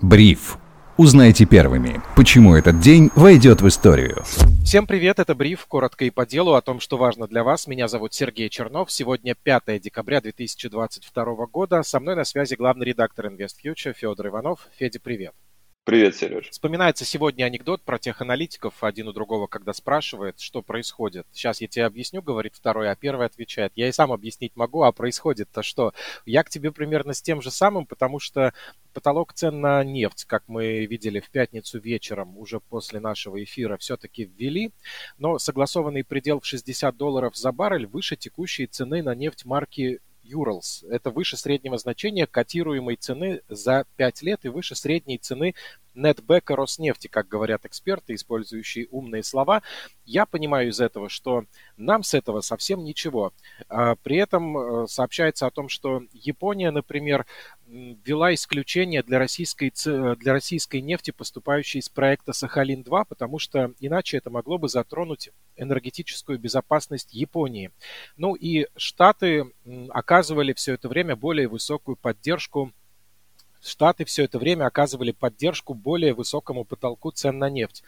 Бриф. Узнайте первыми, почему этот день войдет в историю. Всем привет, это Бриф, коротко и по делу о том, что важно для вас. Меня зовут Сергей Чернов. Сегодня 5 декабря 2022 года. Со мной на связи главный редактор InvestFuture Федор Иванов. Федя, привет. Привет, Сереж. Вспоминается сегодня анекдот про тех аналитиков, один у другого, когда спрашивает, что происходит. Сейчас я тебе объясню, говорит второй, а первый отвечает. Я и сам объяснить могу, а происходит-то что? Я к тебе примерно с тем же самым, потому что потолок цен на нефть, как мы видели в пятницу вечером, уже после нашего эфира, все-таки ввели, но согласованный предел в 60 долларов за баррель выше текущей цены на нефть марки Urals. Это выше среднего значения котируемой цены за 5 лет и выше средней цены нетбека Роснефти, как говорят эксперты, использующие умные слова. Я понимаю из этого, что нам с этого совсем ничего. А при этом э, сообщается о том, что Япония, например, ввела исключение для российской, для российской нефти, поступающей из проекта Сахалин-2, потому что иначе это могло бы затронуть энергетическую безопасность Японии. Ну и Штаты оказывали все это время более высокую поддержку Штаты все это время оказывали поддержку более высокому потолку цен на нефть.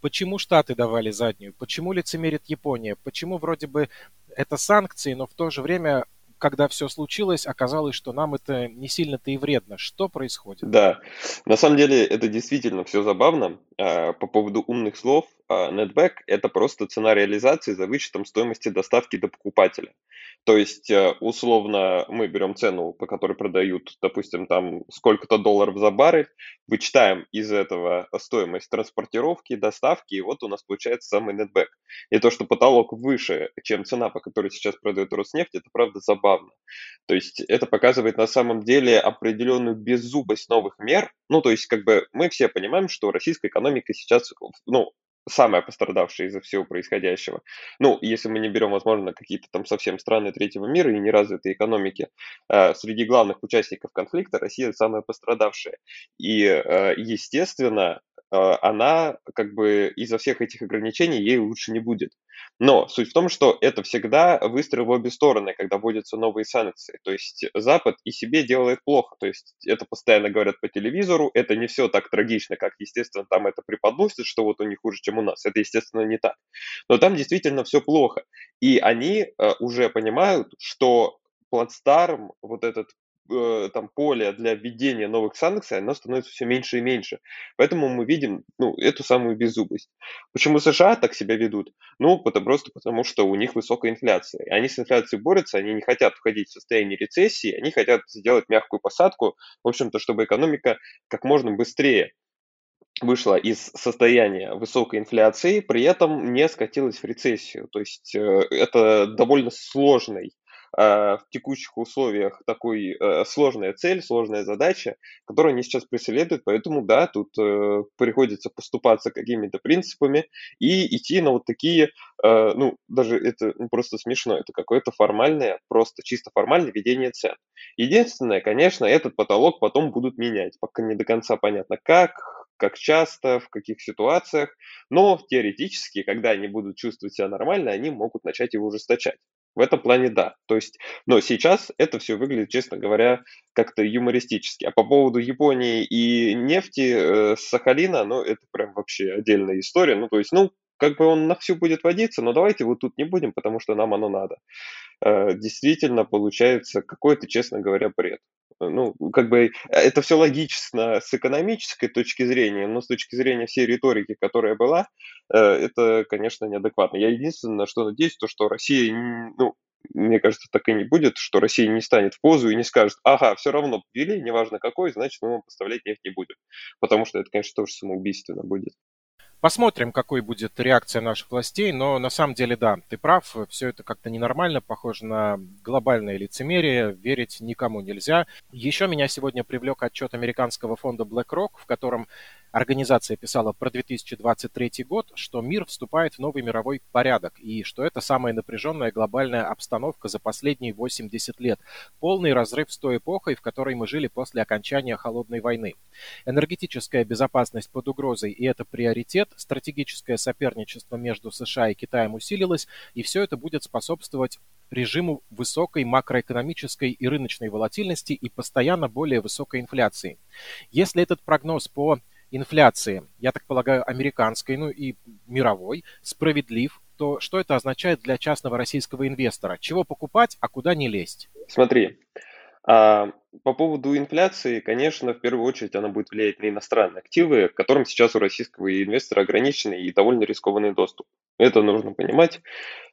Почему Штаты давали заднюю? Почему лицемерит Япония? Почему вроде бы это санкции, но в то же время когда все случилось, оказалось, что нам это не сильно-то и вредно. Что происходит? Да, на самом деле это действительно все забавно. А, по поводу умных слов, netback – это просто цена реализации за вычетом стоимости доставки до покупателя. То есть, э, условно, мы берем цену, по которой продают, допустим, там сколько-то долларов за баррель, вычитаем из этого стоимость транспортировки, доставки, и вот у нас получается самый нетбэк. И то, что потолок выше, чем цена, по которой сейчас продает Роснефть, это правда забавно. То есть это показывает на самом деле определенную беззубость новых мер. Ну, то есть как бы мы все понимаем, что российская экономика сейчас, ну, самая пострадавшая из-за всего происходящего. Ну, если мы не берем, возможно, какие-то там совсем страны третьего мира и неразвитые экономики, э, среди главных участников конфликта Россия самая пострадавшая. И, э, естественно, она как бы из-за всех этих ограничений ей лучше не будет. Но суть в том, что это всегда выстрел в обе стороны, когда вводятся новые санкции. То есть Запад и себе делает плохо. То есть это постоянно говорят по телевизору, это не все так трагично, как, естественно, там это преподносит, что вот у них хуже, чем у нас. Это, естественно, не так. Но там действительно все плохо. И они э, уже понимают, что плацдарм, вот этот э, там поле для введения новых санкций, оно становится все меньше и меньше. Поэтому мы видим ну, эту самую беззубость. Почему США так себя ведут? Ну, это просто потому, что у них высокая инфляция. Они с инфляцией борются, они не хотят входить в состояние рецессии, они хотят сделать мягкую посадку, в общем-то, чтобы экономика как можно быстрее вышла из состояния высокой инфляции, при этом не скатилась в рецессию. То есть э, это довольно сложный в текущих условиях такой э, сложная цель, сложная задача, которую они сейчас преследуют, поэтому да, тут э, приходится поступаться какими-то принципами и идти на вот такие, э, ну, даже это ну, просто смешно, это какое-то формальное, просто чисто формальное ведение цен. Единственное, конечно, этот потолок потом будут менять, пока не до конца понятно как, как часто, в каких ситуациях, но теоретически, когда они будут чувствовать себя нормально, они могут начать его ужесточать. В этом плане да. То есть, но сейчас это все выглядит, честно говоря, как-то юмористически. А по поводу Японии и нефти э, с Сахалина, ну, это прям вообще отдельная история. Ну, то есть, ну, как бы он на всю будет водиться, но давайте вот тут не будем, потому что нам оно надо. Э, действительно получается какой-то, честно говоря, бред. Ну, как бы это все логично с экономической точки зрения, но с точки зрения всей риторики, которая была, э, это, конечно, неадекватно. Я единственное, что надеюсь, то, что Россия, ну, мне кажется, так и не будет, что Россия не станет в позу и не скажет, ага, все равно ввели, неважно какой, значит, мы вам поставлять нефть не будем. Потому что это, конечно, тоже самоубийственно будет. Посмотрим, какой будет реакция наших властей, но на самом деле, да, ты прав, все это как-то ненормально, похоже на глобальное лицемерие, верить никому нельзя. Еще меня сегодня привлек отчет американского фонда BlackRock, в котором Организация писала про 2023 год, что мир вступает в новый мировой порядок и что это самая напряженная глобальная обстановка за последние 80 лет. Полный разрыв с той эпохой, в которой мы жили после окончания Холодной войны. Энергетическая безопасность под угрозой и это приоритет, стратегическое соперничество между США и Китаем усилилось, и все это будет способствовать режиму высокой макроэкономической и рыночной волатильности и постоянно более высокой инфляции. Если этот прогноз по инфляции, я так полагаю, американской, ну и мировой, справедлив, то что это означает для частного российского инвестора? Чего покупать, а куда не лезть? Смотри, а, по поводу инфляции, конечно, в первую очередь она будет влиять на иностранные активы, к которым сейчас у российского инвестора ограниченный и довольно рискованный доступ. Это нужно понимать,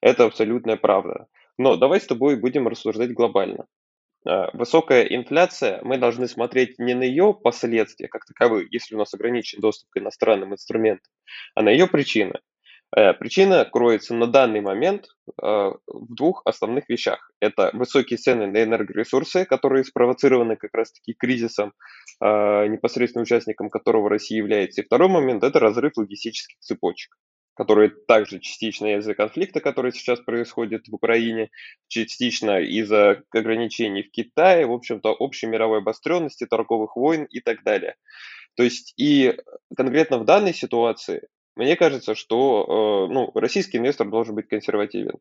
это абсолютная правда. Но давай с тобой будем рассуждать глобально. А, высокая инфляция, мы должны смотреть не на ее последствия как таковые, если у нас ограничен доступ к иностранным инструментам, а на ее причины. Э, причина кроется на данный момент э, в двух основных вещах. Это высокие цены на энергоресурсы, которые спровоцированы как раз-таки кризисом, э, непосредственно участником которого Россия является. И второй момент – это разрыв логистических цепочек которые также частично из-за конфликта, который сейчас происходит в Украине, частично из-за ограничений в Китае, в общем-то, общей мировой обостренности, торговых войн и так далее. То есть и конкретно в данной ситуации мне кажется, что э, ну, российский инвестор должен быть консервативен.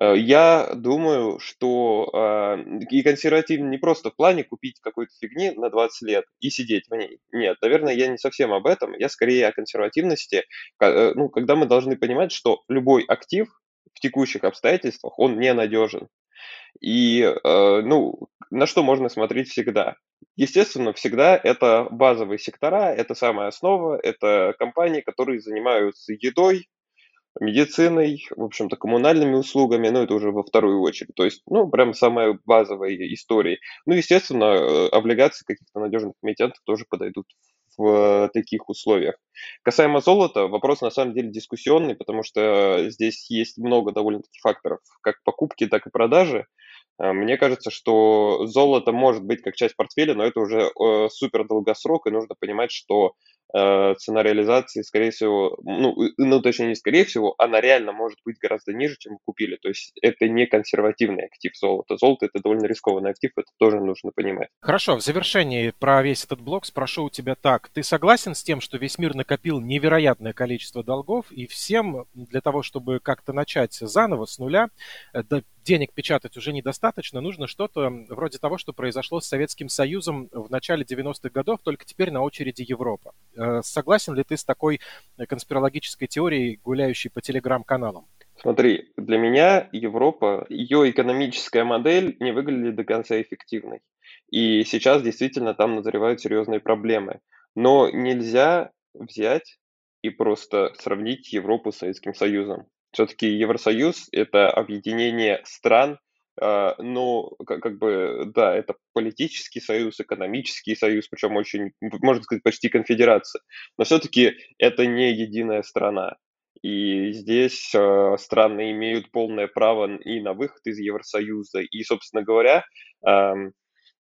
Э, я думаю, что э, и консервативен не просто в плане купить какой-то фигни на 20 лет и сидеть в ней. Нет, наверное, я не совсем об этом. Я скорее о консервативности, ну, когда мы должны понимать, что любой актив в текущих обстоятельствах, он ненадежен. И, э, ну, на что можно смотреть всегда? Естественно, всегда это базовые сектора, это самая основа, это компании, которые занимаются едой, медициной, в общем-то, коммунальными услугами, ну, это уже во вторую очередь. То есть, ну, прям самая базовая история. Ну, естественно, э, облигации каких-то надежных эмитентов тоже подойдут в таких условиях. Касаемо золота, вопрос на самом деле дискуссионный, потому что здесь есть много довольно-таки факторов, как покупки, так и продажи. Э, мне кажется, что золото может быть как часть портфеля, но это уже э, супер долгосрок, и нужно понимать, что э, цена реализации, скорее всего, ну, ну, точнее, не скорее всего, она реально может быть гораздо ниже, чем вы купили. То есть это не консервативный актив золота. Золото – это довольно рискованный актив, это тоже нужно понимать. Хорошо, в завершении про весь этот блок спрошу у тебя так. Ты согласен с тем, что весь мир накопил невероятное количество долгов, и всем для того, чтобы как-то начать заново, с нуля, денег печатать уже недостаточно, нужно что-то вроде того, что произошло с Советским Союзом в начале 90-х годов, только теперь на очереди Европа. Э, согласен ли ты с такой конспирологической теорией, гуляющей по телеграм-каналам? Смотри, для меня Европа, ее экономическая модель не выглядит до конца эффективной. И сейчас действительно там назревают серьезные проблемы. Но нельзя взять и просто сравнить Европу с Советским Союзом. Все-таки Евросоюз– это объединение стран, а, но как, бы, да, это политический союз, экономический союз, причем очень, можно сказать, почти конфедерация. Но все-таки это не единая страна. И здесь э, страны имеют полное право и на выход из Евросоюза. И, собственно говоря, э,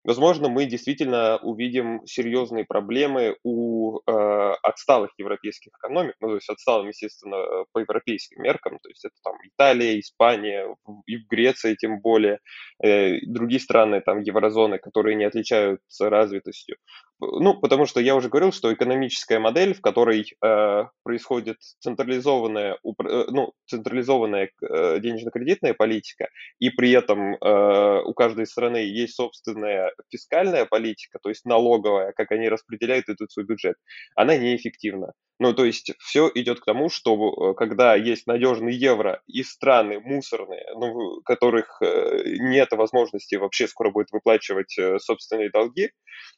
Возможно, мы действительно увидим серьезные проблемы у э, отсталых европейских экономик, ну, то есть отсталым, естественно, по европейским меркам, то есть это там Италия, Испания, и в Греции тем более, э, другие страны там еврозоны, которые не отличаются развитостью. Ну, потому что я уже говорил, что экономическая модель, в которой э, происходит централизованная, э, ну, централизованная э, денежно-кредитная политика, и при этом э, у каждой страны есть собственная фискальная политика, то есть налоговая, как они распределяют этот свой бюджет, она неэффективна. Ну, то есть все идет к тому, что э, когда есть надежный евро и страны мусорные, ну, которых э, нет возможности вообще скоро будет выплачивать собственные долги,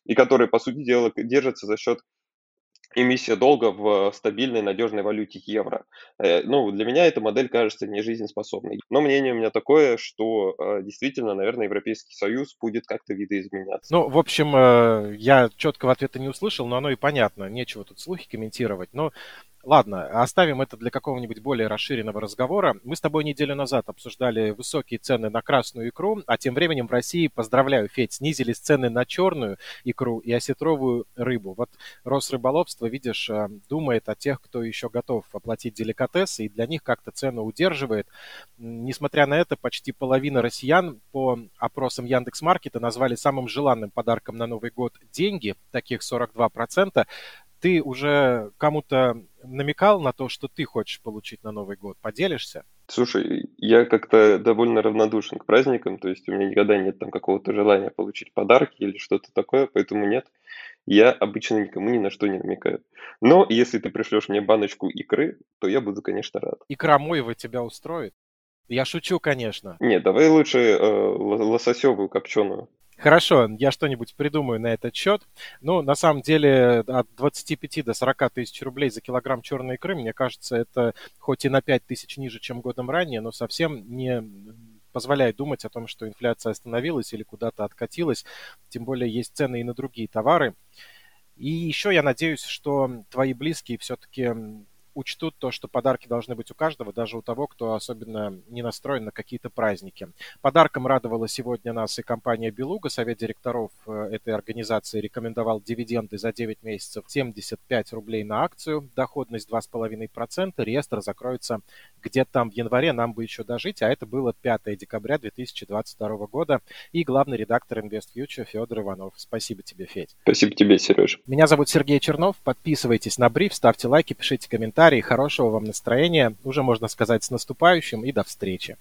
и которые, по сути дела, держатся за счет эмиссия долга в стабильной, надежной валюте евро. Э, ну, для меня эта модель кажется не жизнеспособной. Но мнение у меня такое, что э, действительно, наверное, Европейский Союз будет как-то видоизменяться. Ну, в общем, э, я четкого ответа не услышал, но оно и понятно. Нечего тут слухи комментировать. Но Ладно, оставим это для какого-нибудь более расширенного разговора. Мы с тобой неделю назад обсуждали высокие цены на красную икру, а тем временем в России, поздравляю, Федь, снизились цены на черную икру и осетровую рыбу. Вот Росрыболовство, видишь, э, думает о тех, кто еще готов оплатить деликатесы, и для них как-то цену удерживает. Несмотря на это, почти половина россиян по опросам Яндекс.Маркета назвали самым желанным подарком на Новый год деньги, таких 42% ты уже кому-то намекал на то, что ты хочешь получить на Новый год? Поделишься? Слушай, я как-то довольно равнодушен к праздникам, то есть у меня никогда нет там какого-то желания получить подарки или что-то такое, поэтому нет. Я обычно никому ни на что не намекаю. Но если ты пришлешь мне баночку икры, то я буду, конечно, рад. Икра Моева тебя устроит? Я шучу, конечно. Нет, давай лучше э, лососевую копченую. Хорошо, я что-нибудь придумаю на этот счет. Ну, на самом деле, от 25 до 40 тысяч рублей за килограмм черной икры, мне кажется, это хоть и на 5 тысяч ниже, чем годом ранее, но совсем не позволяет думать о том, что инфляция остановилась или куда-то откатилась. Тем более есть цены и на другие товары. И еще я надеюсь, что твои близкие все-таки учтут то, что подарки должны быть у каждого, даже у того, кто особенно не настроен на какие-то праздники. Подарком радовала сегодня нас и компания «Белуга». Совет директоров э, этой организации рекомендовал дивиденды за 9 месяцев 75 рублей на акцию, доходность 2,5%. Реестр закроется где-то там в январе, нам бы еще дожить, а это было 5 декабря 2022 года. И главный редактор InvestFuture Федор Иванов. Спасибо тебе, Федь. Спасибо тебе, Сереж. Меня зовут Сергей Чернов. Подписывайтесь на бриф, ставьте лайки, пишите комментарии комментарий, хорошего вам настроения, уже можно сказать с наступающим и до встречи.